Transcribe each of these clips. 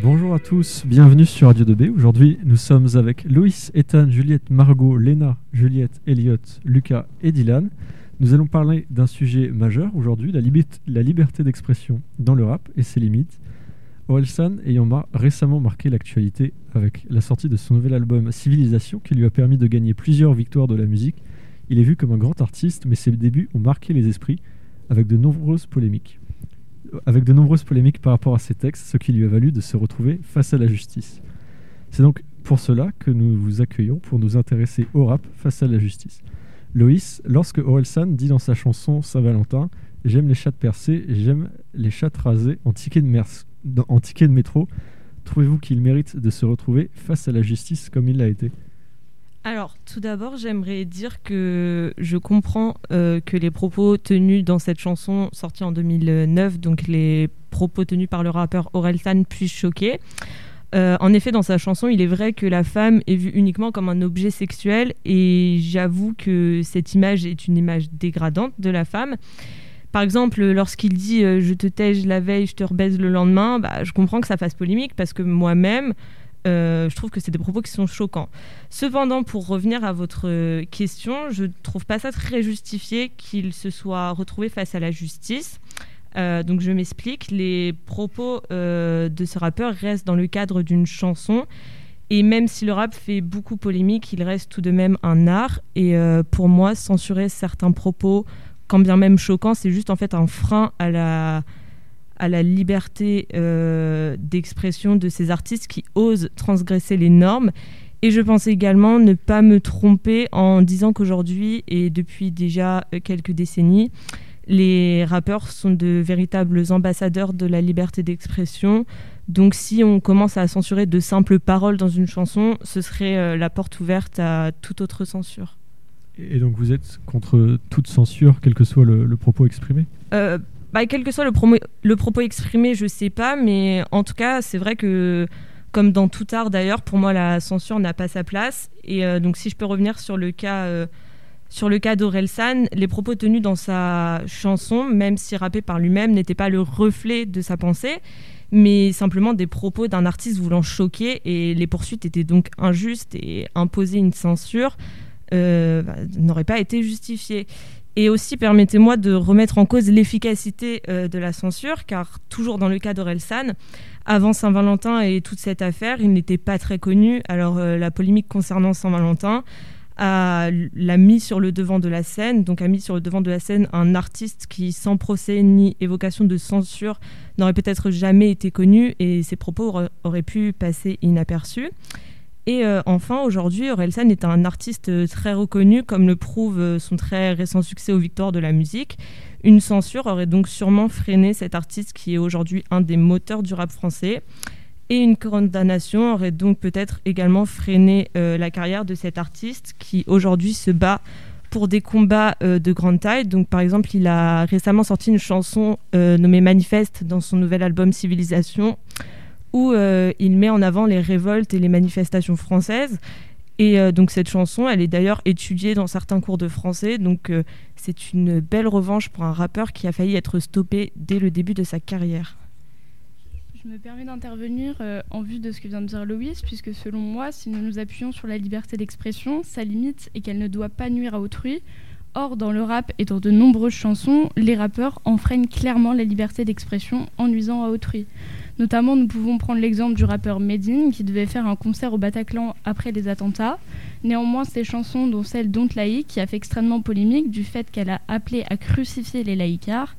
Bonjour à tous, bienvenue sur Radio 2B. Aujourd'hui, nous sommes avec Loïs, Ethan, Juliette, Margot, Léna, Juliette, Elliot, Lucas et Dylan. Nous allons parler d'un sujet majeur aujourd'hui, la, liberté d'expression dans le rap et ses limites. Orelsan ayant récemment marqué l'actualité avec la sortie de son nouvel album Civilisation qui lui a permis de gagner plusieurs victoires de la musique, il est vu comme un grand artiste, mais ses débuts ont marqué les esprits avec de nombreuses polémiques avec de nombreuses polémiques par rapport à ses textes, ce qui lui a valu de se retrouver face à la justice. C'est donc pour cela que nous vous accueillons pour nous intéresser au rap face à la justice. Loïs, lorsque Orelsan dit dans sa chanson Saint-Valentin J'aime les chats percés, j'aime les chats rasés en en ticket de métro, trouvez-vous qu'il mérite de se retrouver face à la justice comme il l'a été? Alors, tout d'abord, j'aimerais dire que je comprends euh, que les propos tenus dans cette chanson sortie en 2009, donc les propos tenus par le rappeur Orelsan, puissent choquer. Euh, en effet, dans sa chanson, il est vrai que la femme est vue uniquement comme un objet sexuel et j'avoue que cette image est une image dégradante de la femme. Par exemple, lorsqu'il dit euh, Je te tège la veille, je te rebaise le lendemain bah, je comprends que ça fasse polémique parce que moi-même, euh, je trouve que c'est des propos qui sont choquants. Cependant, pour revenir à votre question, je ne trouve pas ça très justifié qu'il se soit retrouvé face à la justice. Euh, donc je m'explique, les propos euh, de ce rappeur restent dans le cadre d'une chanson. Et même si le rap fait beaucoup polémique, il reste tout de même un art. Et pour moi, censurer certains propos, quand bien même choquants, c'est juste en fait un frein à la, à la liberté euh, d'expression de ces artistes qui osent transgresser les normes. Et je pense également ne pas me tromper en disant qu'aujourd'hui, et depuis déjà euh, quelques décennies, les rappeurs sont de véritables ambassadeurs de la liberté d'expression. Donc si on commence à censurer de simples paroles dans une chanson, ce serait euh, la porte ouverte à toute autre censure. Et donc vous êtes contre toute censure, quel que soit le, propos exprimé? Bah, quel que soit le, propos exprimé, je sais pas, mais en tout cas, c'est vrai que, comme dans tout art d'ailleurs, pour moi, la censure n'a pas sa place. Et euh, donc, si je peux revenir sur le cas. Euh, sur le cas d'Orelsan, les propos tenus dans sa chanson, même si rappé par lui-même, n'étaient pas le reflet de sa pensée, mais simplement des propos d'un artiste voulant choquer, et les poursuites étaient donc injustes, et imposer une censure euh, bah, n'aurait pas été justifié. Et aussi, permettez-moi de remettre en cause l'efficacité euh, de la censure, car toujours dans le cas d'Orelsan, avant Saint-Valentin et toute cette affaire, il n'était pas très connu. Alors euh, la polémique concernant Saint-Valentin l'a mis sur le devant de la scène, donc a mis sur le devant de la scène un artiste qui, sans procès ni évocation de censure, n'aurait peut-être jamais été connu et ses propos auraient pu passer inaperçus. Et euh, enfin, aujourd'hui, Orelsan est un artiste euh, très reconnu, comme le prouve euh, son très récent succès aux Victoires de la musique. Une censure aurait donc sûrement freiné cet artiste qui est aujourd'hui un des moteurs du rap français. Et une condamnation aurait donc peut-être également freiné la carrière de cet artiste qui aujourd'hui se bat pour des combats de grande taille. Donc par exemple, il a récemment sorti une chanson nommée Manifeste dans son nouvel album Civilisation où euh, il met en avant les révoltes et les manifestations françaises. Et euh, donc cette chanson, elle est d'ailleurs étudiée dans certains cours de français, donc euh, c'est une belle revanche pour un rappeur qui a failli être stoppé dès le début de sa carrière. Je me permets d'intervenir en vue de ce que vient de dire Loïs, puisque selon moi, si nous nous appuyons sur la liberté d'expression, sa limite est qu'elle ne doit pas nuire à autrui. Or, dans le rap et dans de nombreuses chansons, les rappeurs enfreignent clairement la liberté d'expression en nuisant à autrui. Notamment, nous pouvons prendre l'exemple du rappeur Medine qui devait faire un concert au Bataclan après les attentats. Néanmoins, ses chansons, dont celle Don't Laïque, qui a fait extrêmement polémique du fait qu'elle a appelé à crucifier les laïcards.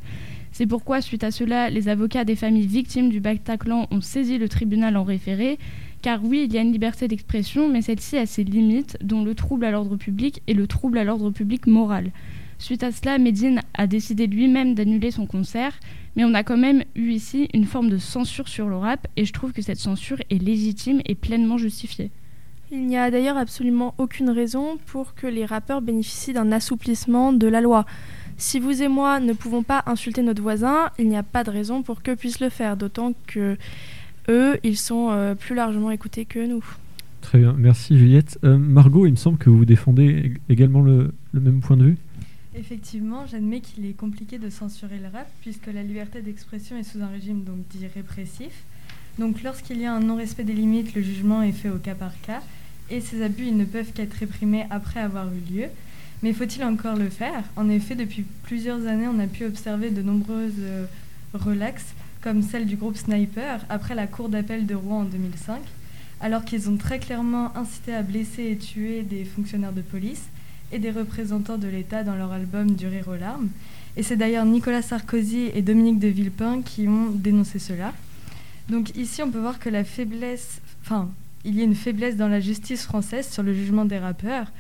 C'est pourquoi, suite à cela, les avocats des familles victimes du Bataclan ont saisi le tribunal en référé. Car oui, il y a une liberté d'expression, mais celle-ci a ses limites, dont le trouble à l'ordre public et le trouble à l'ordre public moral. Suite à cela, Medine a décidé lui-même d'annuler son concert, mais on a quand même eu ici une forme de censure sur le rap et je trouve que cette censure est légitime et pleinement justifiée. Il n'y a d'ailleurs absolument aucune raison pour que les rappeurs bénéficient d'un assouplissement de la loi. Si vous et moi ne pouvons pas insulter notre voisin, il n'y a pas de raison pour qu'eux puissent le faire, d'autant que eux, ils sont euh, plus largement écoutés que nous. Très bien, merci Juliette. Euh, Margot, il me semble que vous défendez également le même point de vue. Effectivement, j'admets qu'il est compliqué de censurer le rap puisque la liberté d'expression est sous un régime donc dit répressif. Donc lorsqu'il y a un non-respect des limites, le jugement est fait au cas par cas et ces abus ne peuvent qu'être réprimés après avoir eu lieu. Mais faut-il encore le faire? En effet, depuis plusieurs années, on a pu observer de nombreuses euh, relaxes, comme celle du groupe Sniper, après la cour d'appel de Rouen en 2005, alors qu'ils ont très clairement incité à blesser et tuer des fonctionnaires de police et des représentants de l'État dans leur album Du rire aux larmes. Et c'est d'ailleurs Nicolas Sarkozy et Dominique de Villepin qui ont dénoncé cela. Donc ici, on peut voir que la faiblesse, enfin, il y a une faiblesse dans la justice française sur le jugement des rappeurs.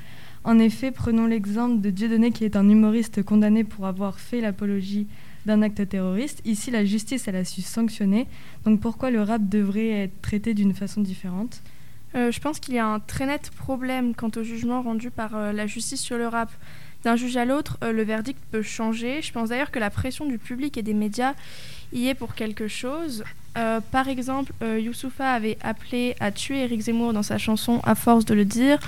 En effet, prenons l'exemple de Dieudonné qui est un humoriste condamné pour avoir fait l'apologie d'un acte terroriste. Ici, la justice, elle a su sanctionner. Donc pourquoi le rap devrait être traité d'une façon différente? Euh, Je pense qu'il y a un très net problème quant au jugement rendu par euh, la justice sur le rap. D'un juge à l'autre, euh, le verdict peut changer. Je pense d'ailleurs que la pression du public et des médias y est pour quelque chose. Par exemple, Youssoufa avait appelé à tuer Eric Zemmour dans sa chanson À force de le dire,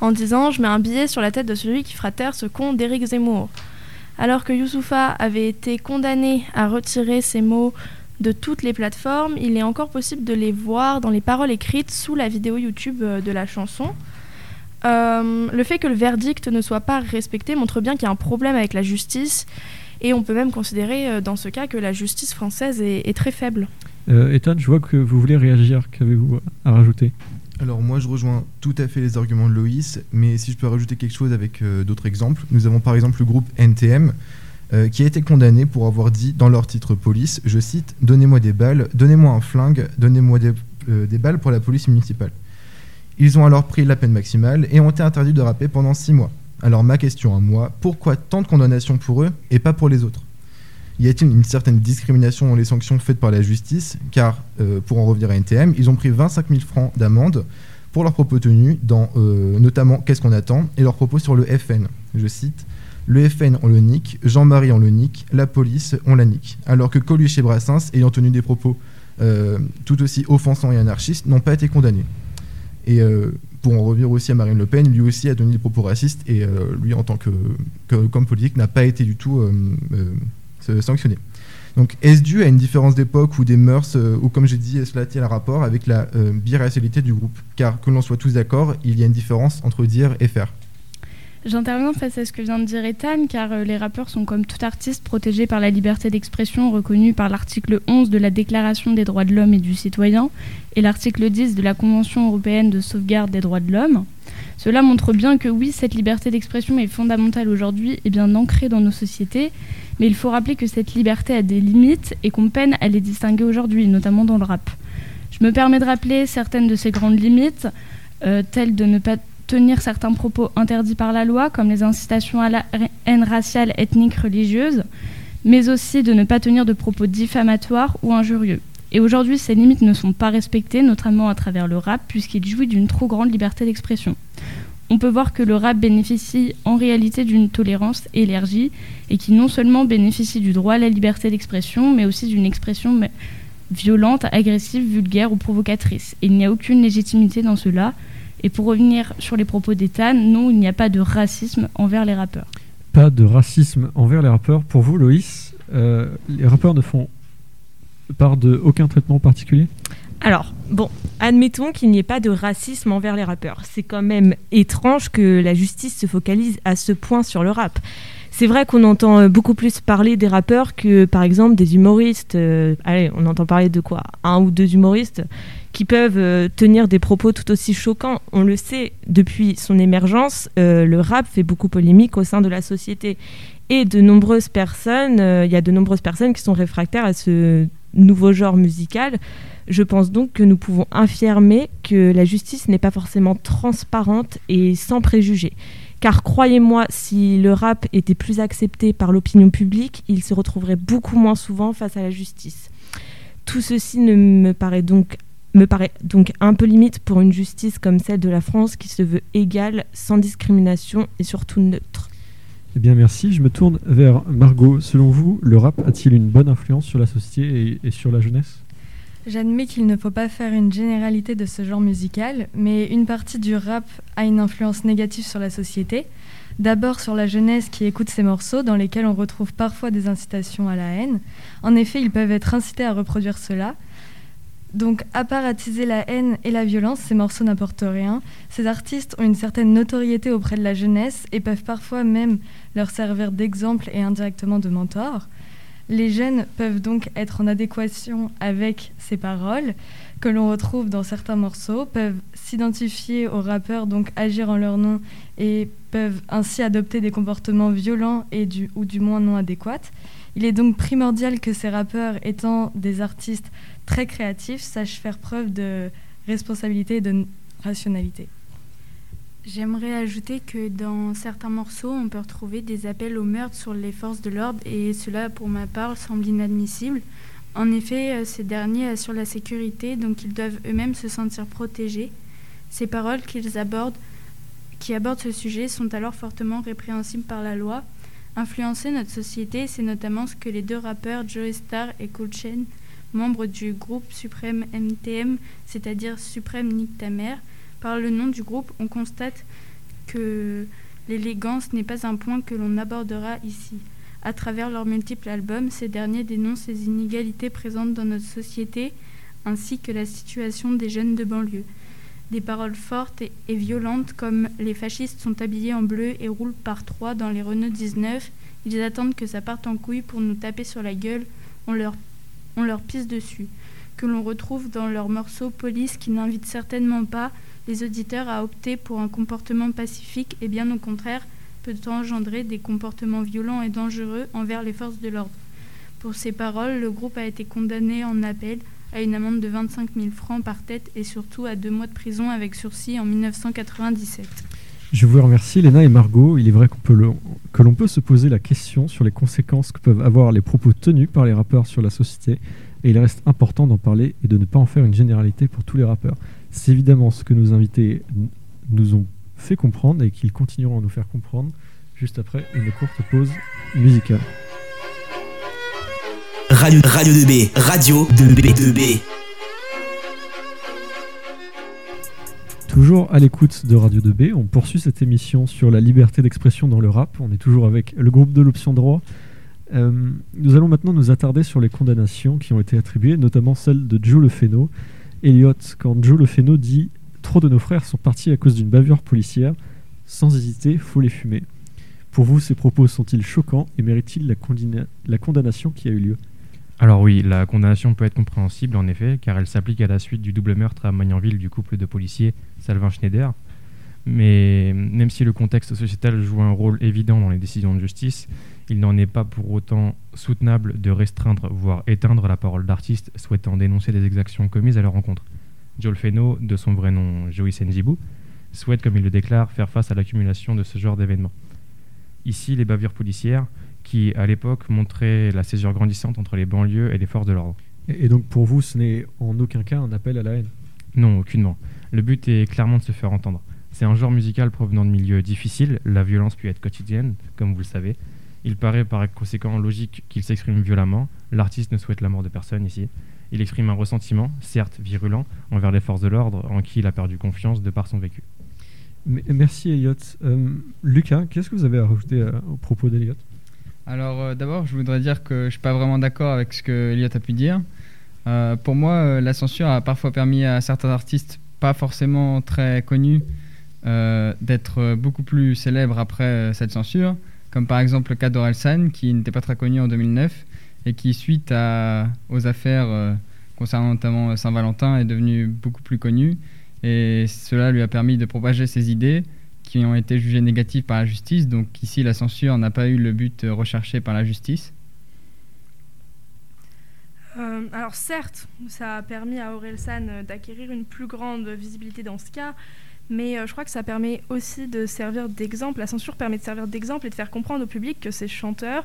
en disant Je mets un billet sur la tête de celui qui fera taire ce con d'Eric Zemmour. Alors que Youssoufa avait été condamné à retirer ses mots de toutes les plateformes, il est encore possible de les voir dans les paroles écrites sous la vidéo YouTube euh, de la chanson. le fait que le verdict ne soit pas respecté montre bien qu'il y a un problème avec la justice et on peut même considérer dans ce cas que la justice française est très faible. Euh, Ethan, je vois que vous voulez réagir. Qu'avez-vous à rajouter? Alors moi je rejoins tout à fait les arguments de Loïs, mais si je peux rajouter quelque chose avec euh, d'autres exemples, nous avons par exemple le groupe NTM euh, qui a été condamné pour avoir dit dans leur titre police, je cite, Donnez-moi des balles, donnez-moi un flingue, donnez-moi des, des, balles pour la police municipale. Ils ont alors pris la peine maximale et ont été interdits de rapper pendant six mois. Alors ma question à moi, pourquoi tant de condamnations pour eux et pas pour les autres? Y a-t-il une certaine discrimination dans les sanctions faites par la justice? Car, euh, pour en revenir à NTM, ils ont pris 25 000 francs d'amende pour leurs propos tenus, dans euh, notamment Qu'est-ce qu'on attend? et leurs propos sur le FN. Je cite Le FN, on le nique, Jean-Marie, on le nique, la police, on la nique. Alors que Coluche et Brassens, ayant tenu des propos euh, tout aussi offensants et anarchistes, n'ont pas été condamnés. Et pour en revenir aussi à Marine Le Pen, lui aussi a tenu des propos racistes et lui, en tant que, politique, n'a pas été du tout sanctionné. Donc, est-ce dû à une différence d'époque ou des mœurs, euh, ou comme j'ai dit, cela a un rapport avec la euh, biracialité du groupe? Car que l'on soit tous d'accord, il y a une différence entre dire et faire. J'interviens face à ce que vient de dire Ethan, car euh, les rappeurs sont comme tout artiste protégés par la liberté d'expression reconnue par l'article 11 de la Déclaration des droits de l'homme et du citoyen et l'article 10 de la Convention européenne de sauvegarde des droits de l'homme. Cela montre bien que oui, cette liberté d'expression est fondamentale aujourd'hui et bien ancrée dans nos sociétés, mais il faut rappeler que cette liberté a des limites et qu'on peine à les distinguer aujourd'hui, notamment dans le rap. Je me permets de rappeler certaines de ces grandes limites, euh, telles de ne pas tenir certains propos interdits par la loi, comme les incitations à la haine raciale, ethnique, religieuse, mais aussi de ne pas tenir de propos diffamatoires ou injurieux. Et aujourd'hui, ces limites ne sont pas respectées, notamment à travers le rap, puisqu'il jouit d'une trop grande liberté d'expression on peut voir que le rap bénéficie en réalité d'une tolérance élargie et qui non seulement bénéficie du droit à la liberté d'expression, mais aussi d'une expression violente, agressive, vulgaire ou provocatrice. Et il n'y a aucune légitimité dans cela. Et pour revenir sur les propos d'Ethan, non, il n'y a pas de racisme envers les rappeurs. Pas de racisme envers les rappeurs. Pour vous, Loïs, euh, les rappeurs ne font part de aucun traitement particulier? Alors, bon, admettons qu'il n'y ait pas de racisme envers les rappeurs. C'est quand même étrange que la justice se focalise à ce point sur le rap. C'est vrai qu'on entend euh, beaucoup plus parler des rappeurs que, par exemple, des humoristes. Euh, allez, on entend parler de quoi? Un ou deux humoristes qui peuvent euh, tenir des propos tout aussi choquants. On le sait, depuis son émergence, le rap fait beaucoup polémique au sein de la société. Et de nombreuses personnes, il y a de nombreuses personnes qui sont réfractaires à ce nouveau genre musical. Je pense donc que nous pouvons affirmer que la justice n'est pas forcément transparente et sans préjugés. Car croyez-moi, si le rap était plus accepté par l'opinion publique, il se retrouverait beaucoup moins souvent face à la justice. Tout ceci ne me paraît donc me paraît donc un peu limite pour une justice comme celle de la France qui se veut égale, sans discrimination et surtout neutre. Eh bien merci, je me tourne vers Margot. Selon vous, le rap a-t-il une bonne influence sur la société et sur la jeunesse? J'admets qu'il ne faut pas faire une généralité de ce genre musical, mais une partie du rap a une influence négative sur la société. D'abord sur la jeunesse qui écoute ces morceaux dans lesquels on retrouve parfois des incitations à la haine. En effet, ils peuvent être incités à reproduire cela. Donc, à part attiser la haine et la violence, ces morceaux n'apportent rien. Ces artistes ont une certaine notoriété auprès de la jeunesse et peuvent parfois même leur servir d'exemple et indirectement de mentor. Les jeunes peuvent donc être en adéquation avec ces paroles que l'on retrouve dans certains morceaux, peuvent s'identifier aux rappeurs, donc agir en leur nom et peuvent ainsi adopter des comportements violents et ou du moins non adéquats. Il est donc primordial que ces rappeurs, étant des artistes très créatifs, sachent faire preuve de responsabilité et de rationalité. J'aimerais ajouter que dans certains morceaux, on peut retrouver des appels au meurtre sur les forces de l'ordre et cela, pour ma part, semble inadmissible. En effet, euh, ces derniers assurent la sécurité, donc ils doivent eux-mêmes se sentir protégés. Ces paroles qu'ils abordent, qui abordent ce sujet sont alors fortement répréhensibles par la loi. Influencer notre société, c'est notamment ce que les deux rappeurs Joe Star et Cool Chain, membres du groupe Suprême MTM, c'est-à-dire Suprême Nick ta mère, par le nom du groupe, on constate que l'élégance n'est pas un point que l'on abordera ici. À travers leurs multiples albums, ces derniers dénoncent les inégalités présentes dans notre société ainsi que la situation des jeunes de banlieue. Des paroles fortes et, violentes comme les fascistes sont habillés en bleu et roulent par trois dans les Renault 19, ils attendent que ça parte en couille pour nous taper sur la gueule, on leur, pisse dessus. Que l'on retrouve dans leurs morceaux Police qui n'invitent certainement pas les auditeurs à opter pour un comportement pacifique et bien au contraire peut engendrer des comportements violents et dangereux envers les forces de l'ordre? Pour ces paroles, le groupe a été condamné en appel à une amende de 25 000 francs par tête et surtout à deux mois de prison avec sursis en 1997. Je vous remercie, Léna et Margot. Il est vrai qu'on peut que l'on peut se poser la question sur les conséquences que peuvent avoir les propos tenus par les rappeurs sur la société, et il reste important d'en parler et de ne pas en faire une généralité pour tous les rappeurs. C'est évidemment ce que nos invités nous ont fait comprendre et qu'ils continueront à nous faire comprendre juste après une courte pause musicale. Radio, Radio 2B, Radio 2B, 2B. Toujours à l'écoute de Radio 2B, on poursuit cette émission sur la liberté d'expression dans le rap. On est toujours avec le groupe de l'option droit. Euh, nous allons maintenant nous attarder sur les condamnations qui ont été attribuées, notamment celle de Joe Lefeno, Elliot, quand Joe Lefeno dit Trop de nos frères sont partis à cause d'une bavure policière, sans hésiter, faut les fumer. Pour vous, ces propos sont-ils choquants et méritent-ils la, la condamnation qui a eu lieu? Alors oui, la condamnation peut être compréhensible en effet, car elle s'applique à la suite du double meurtre à Magnanville du couple de policiers Salvin Schneider. Mais même si le contexte sociétal joue un rôle évident dans les décisions de justice, il n'en est pas pour autant soutenable de restreindre, voire éteindre la parole d'artistes souhaitant dénoncer des exactions commises à leur rencontre. Joel Feno, de son vrai nom Joey Senjibou, souhaite, comme il le déclare, faire face à l'accumulation de ce genre d'événements. Ici, les bavures policières, qui à l'époque montraient la césure grandissante entre les banlieues et les forces de l'ordre. Et donc pour vous, ce n'est en aucun cas un appel à la haine? Non, aucunement. Le but est clairement de se faire entendre. C'est un genre musical provenant de milieux difficiles, la violence peut être quotidienne, comme vous le savez, il paraît par conséquent logique qu'il s'exprime violemment. L'artiste ne souhaite la mort de personne ici. Il exprime un ressentiment, certes virulent, envers les forces de l'ordre en qui il a perdu confiance de par son vécu. Merci Elliot. Euh, Lucas, qu'est-ce que vous avez à rajouter euh, au propos d'Elliot Alors euh, d'abord, je voudrais dire que je ne suis pas vraiment d'accord avec ce que Elliot a pu dire. pour moi, la censure a parfois permis à certains artistes pas forcément très connus d'être beaucoup plus célèbres après cette censure comme par exemple le cas d'Orelsan, qui n'était pas très connu en 2009 et qui, suite aux affaires euh, concernant notamment Saint-Valentin, est devenu beaucoup plus connu. Et cela lui a permis de propager ses idées qui ont été jugées négatives par la justice. Donc ici, la censure n'a pas eu le but recherché par la justice. Euh, alors certes, ça a permis à Orelsan d'acquérir une plus grande visibilité dans ce cas, mais euh, je crois que ça permet aussi de servir d'exemple, la censure permet de servir d'exemple et de faire comprendre au public que ces chanteurs,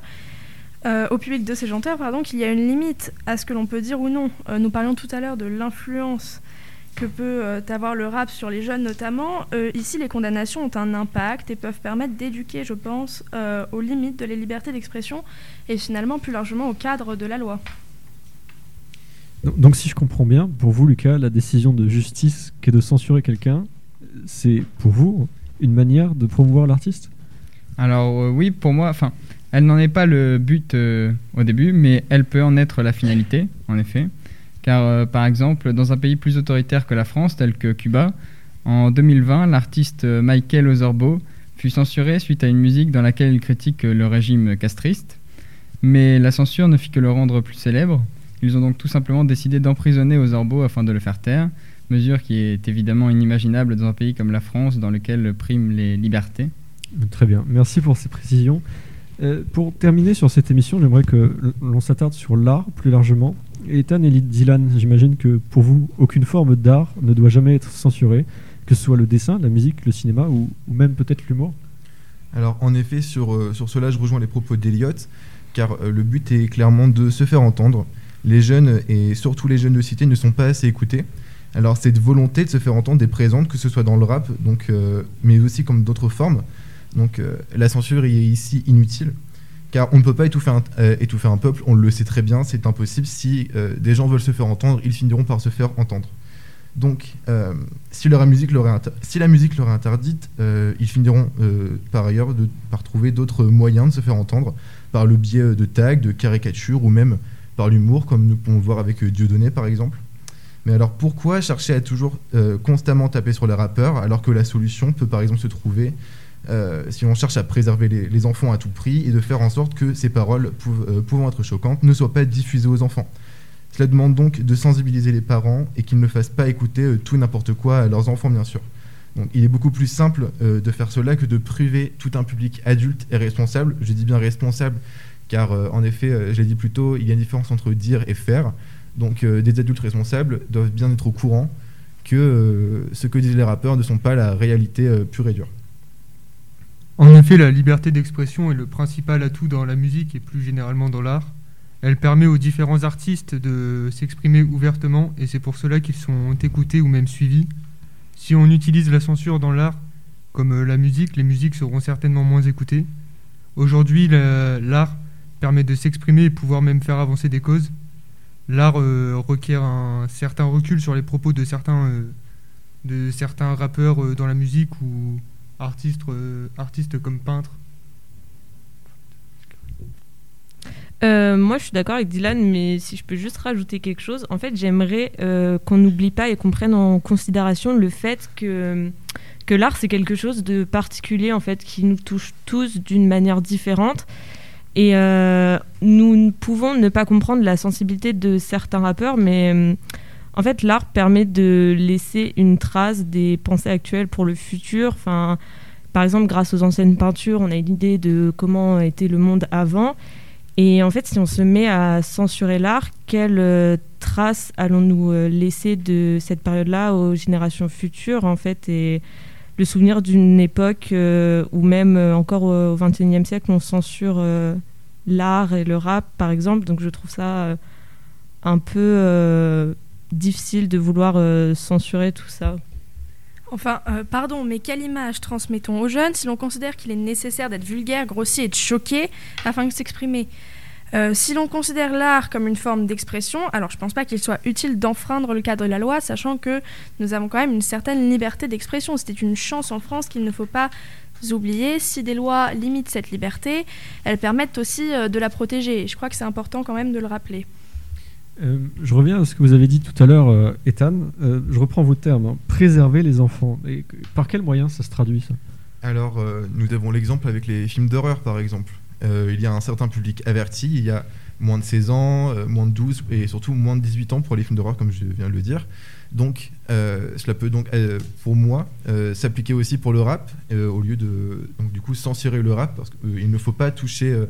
euh, au public de ces chanteurs, pardon, qu'il y a une limite à ce que l'on peut dire ou non. Euh, nous parlions tout à l'heure de l'influence que peut avoir le rap sur les jeunes notamment. ici, les condamnations ont un impact et peuvent permettre d'éduquer, je pense, aux limites de la liberté d'expression et finalement plus largement au cadre de la loi. Donc si je comprends bien, pour vous Lucas, la décision de justice qui est de censurer quelqu'un, c'est pour vous une manière de promouvoir l'artiste? Alors euh, oui, pour moi, enfin, elle n'en est pas le but euh, au début, mais elle peut en être la finalité, en effet. Car par exemple, dans un pays plus autoritaire que la France, tel que Cuba, en 2020, l'artiste Michael Osorbo fut censuré suite à une musique dans laquelle il critique le régime castriste. Mais la censure ne fit que le rendre plus célèbre. Ils ont donc tout simplement décidé d'emprisonner Osorbo afin de le faire taire, mesure qui est évidemment inimaginable dans un pays comme la France dans lequel priment les libertés. Très bien, merci pour ces précisions. Euh, pour terminer sur cette émission, j'aimerais que l'on s'attarde sur l'art plus largement. Ethan et Dylan, j'imagine que pour vous, aucune forme d'art ne doit jamais être censurée, que ce soit le dessin, la musique, le cinéma ou, même peut-être l'humour. Alors en effet, sur, euh, sur cela, je rejoins les propos d'Eliott, car euh, le but est clairement de se faire entendre. Les jeunes, et surtout les jeunes de cité, ne sont pas assez écoutés. Alors cette volonté de se faire entendre est présente, que ce soit dans le rap, donc, mais aussi comme d'autres formes. Donc euh, la censure est ici inutile, car on ne peut pas étouffer un, euh, étouffer un peuple, on le sait très bien, c'est impossible. Si euh, des gens veulent se faire entendre, ils finiront par se faire entendre. Donc, si, la musique leur est interdite, ils finiront par ailleurs par trouver d'autres moyens de se faire entendre, par le biais de tags, de caricatures ou même par l'humour, comme nous pouvons le voir avec Dieudonné par exemple. Mais alors pourquoi chercher à toujours constamment taper sur les rappeurs alors que la solution peut par exemple se trouver euh, si on cherche à préserver les, enfants à tout prix et de faire en sorte que ces paroles euh, pouvant être choquantes ne soient pas diffusées aux enfants? Cela demande donc de sensibiliser les parents et qu'ils ne fassent pas écouter euh, tout n'importe quoi à leurs enfants, bien sûr. Donc, il est beaucoup plus simple de faire cela que de priver tout un public adulte et responsable. Je dis bien responsable, car en effet, je l'ai dit plus tôt, il y a une différence entre dire et faire. Donc, des adultes responsables doivent bien être au courant que ce que disent les rappeurs ne sont pas la réalité pure et dure. En effet, la liberté d'expression est le principal atout dans la musique et plus généralement dans l'art. Elle permet aux différents artistes de s'exprimer ouvertement et c'est pour cela qu'ils sont écoutés ou même suivis. Si on utilise la censure dans l'art, comme la musique, les musiques seront certainement moins écoutées. Aujourd'hui, l'art permet de s'exprimer et pouvoir même faire avancer des causes. L'art euh, requiert un certain recul sur les propos de certains, euh, de certains rappeurs euh, dans la musique ou artiste, euh, artiste comme peintre euh, moi, je suis d'accord avec Dylan, mais si je peux juste rajouter quelque chose, en fait, j'aimerais qu'on n'oublie pas et qu'on prenne en considération le fait que, que l'art, c'est quelque chose de particulier, en fait, qui nous touche tous d'une manière différente. Et nous pouvons ne pas comprendre la sensibilité de certains rappeurs, mais en fait, l'art permet de laisser une trace des pensées actuelles pour le futur. Enfin, par exemple, grâce aux anciennes peintures, on a une idée de comment était le monde avant. Et en fait, si on se met à censurer l'art, quelle euh, trace allons-nous euh, laisser de cette période-là aux générations futures, en fait, et le souvenir d'une époque euh, où même encore au XXIe siècle, on censure l'art et le rap, par exemple. Donc, je trouve ça un peu difficile de vouloir euh, censurer tout ça. Enfin, euh, pardon, mais quelle image transmettons aux jeunes si l'on considère qu'il est nécessaire d'être vulgaire, grossier et de choquer afin de s'exprimer? Euh, si l'on considère l'art comme une forme d'expression, alors je ne pense pas qu'il soit utile d'enfreindre le cadre de la loi, sachant que nous avons quand même une certaine liberté d'expression. C'était une chance en France qu'il ne faut pas oublier. Si des lois limitent cette liberté, elles permettent aussi de la protéger. Je crois que c'est important quand même de le rappeler. Euh, je reviens à ce que vous avez dit tout à l'heure, euh, Ethan. Euh, je reprends vos termes. Hein. Préserver les enfants. Et par quel moyen ça se traduit ça? Alors, nous avons l'exemple avec les films d'horreur, par exemple. Il y a un certain public averti. Il y a moins de 16 ans, moins de 12 et surtout moins de 18 ans pour les films d'horreur, comme je viens de le dire. Donc, cela peut donc, pour moi, s'appliquer aussi pour le rap, au lieu de donc, du coup censurer le rap, parce qu'il ne faut pas toucher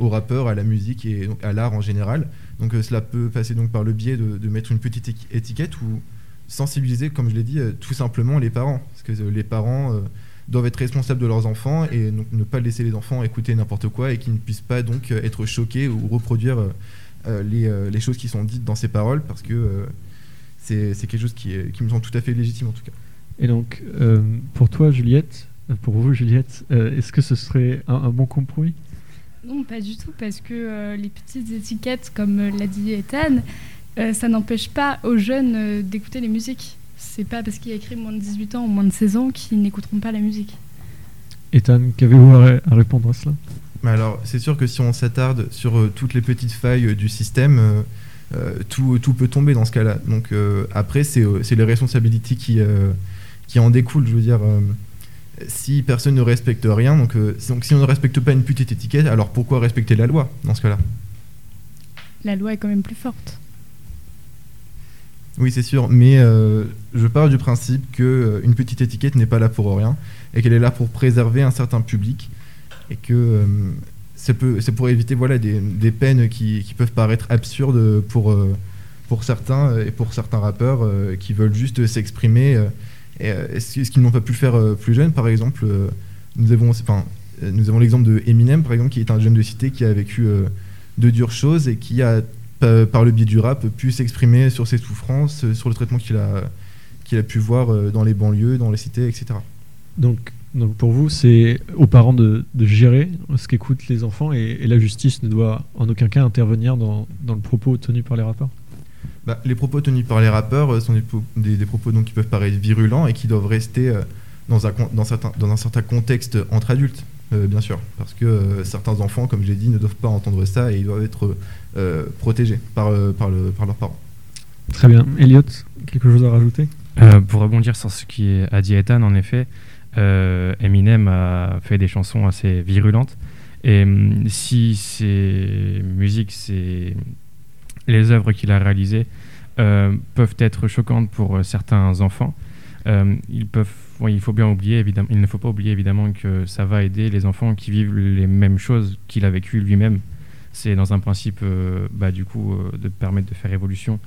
aux rappeurs, à la musique et à l'art en général. Donc euh, cela peut passer donc par le biais de, mettre une petite étiquette ou sensibiliser, comme je l'ai dit, euh, tout simplement les parents. Parce que euh, les parents doivent être responsables de leurs enfants et donc ne pas laisser les enfants écouter n'importe quoi et qu'ils ne puissent pas donc être choqués ou reproduire les, choses qui sont dites dans ces paroles parce que c'est quelque chose qui, qui, me semble tout à fait légitime en tout cas. Et donc, pour toi, Juliette, pour vous, Juliette, est-ce que ce serait un bon compromis? Non, pas du tout, parce que euh, les petites étiquettes, comme euh, l'a dit Ethan, euh, ça n'empêche pas aux jeunes d'écouter les musiques. C'est pas parce qu'il y a écrit moins de 18 ans ou moins de 16 ans qu'ils n'écouteront pas la musique. Ethan, qu'avez-vous à, répondre à cela? Alors, c'est sûr que si on s'attarde sur toutes les petites failles du système, tout, tout peut tomber dans ce cas-là. Donc après, c'est les responsabilités qui, qui en découlent. Je veux dire, si personne ne respecte rien, donc, donc si on ne respecte pas une petite étiquette, alors pourquoi respecter la loi dans ce cas-là? La loi est quand même plus forte. Oui, c'est sûr, mais euh, je pars du principe qu'une euh, une petite étiquette n'est pas là pour rien et qu'elle est là pour préserver un certain public et que euh, c'est pour éviter voilà, des, peines qui, peuvent paraître absurdes pour, pour certains et pour certains rappeurs qui veulent juste s'exprimer. et ce qu'ils n'ont pas pu faire plus jeunes, par exemple, nous avons, enfin, nous avons l'exemple de Eminem, par exemple, qui est un jeune de cité qui a vécu de dures choses et qui a par le biais du rap, pu s'exprimer sur ses souffrances, euh, sur le traitement qu'il a, qu'il a pu voir euh, dans les banlieues, dans les cités, etc. Donc, donc pour vous, c'est aux parents de, de gérer ce qu'écoutent les enfants et, la justice ne doit en aucun cas intervenir dans, dans le propos tenu par les rappeurs? Bah, Les propos tenus par les rappeurs euh, sont des, des, propos donc, qui peuvent paraître virulents et qui doivent rester dans, un, dans, certain, dans un certain contexte entre adultes. Bien sûr, parce que certains enfants, comme j'ai dit, ne doivent pas entendre ça et ils doivent être euh, protégés par, euh, par, le, par leurs parents. Très bien. Elliot, quelque chose à rajouter? Euh, Pour rebondir sur ce qui a dit Ethan, en effet, Eminem a fait des chansons assez virulentes. Et hum, si ces musiques, ces... les œuvres qu'il a réalisées peuvent être choquantes pour certains enfants, ils peuvent, il ne faut pas oublier évidemment que ça va aider les enfants qui vivent les mêmes choses qu'il a vécu lui-même c'est dans un principe euh, bah, du coup euh, de permettre de faire évolution,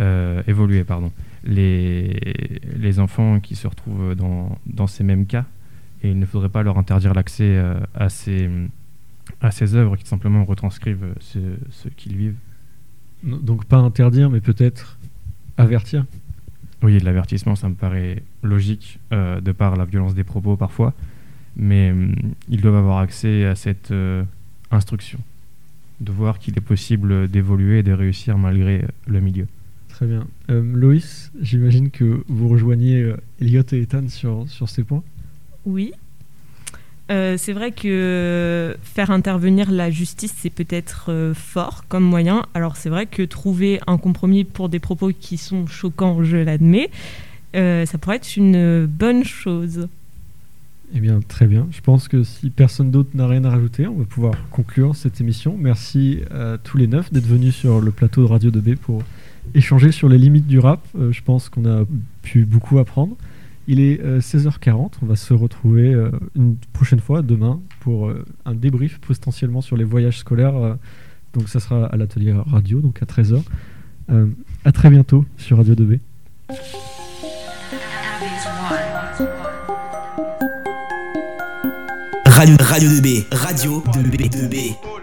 euh, évoluer pardon, les, enfants qui se retrouvent dans, ces mêmes cas et il ne faudrait pas leur interdire l'accès à ces œuvres qui simplement retranscrivent ce qu'ils vivent. Donc pas interdire, mais peut-être avertir. Oui, l'avertissement, ça me paraît logique de par la violence des propos parfois, mais ils doivent avoir accès à cette instruction de voir qu'il est possible d'évoluer et de réussir malgré le milieu. Très bien. Euh, Loïs, j'imagine que vous rejoignez euh, Elliot et Ethan sur, sur ces points? Oui. Euh, c'est vrai que faire intervenir la justice, c'est peut-être euh, fort comme moyen. Alors c'est vrai que trouver un compromis pour des propos qui sont choquants, je l'admets, ça pourrait être une bonne chose. Eh bien, très bien. Je pense que si personne d'autre n'a rien à rajouter, on va pouvoir conclure cette émission. Merci à tous les neuf d'être venus sur le plateau de Radio 2B pour échanger sur les limites du rap. Euh, je pense qu'on a pu beaucoup apprendre. Il est 16h40. Euh, on va se retrouver euh, une prochaine fois, demain, pour un débrief potentiellement sur les voyages scolaires. donc, ça sera à l'atelier radio, donc à 13h. à très bientôt sur Radio 2B. Radio, Radio 2B, Radio 2B, 2B.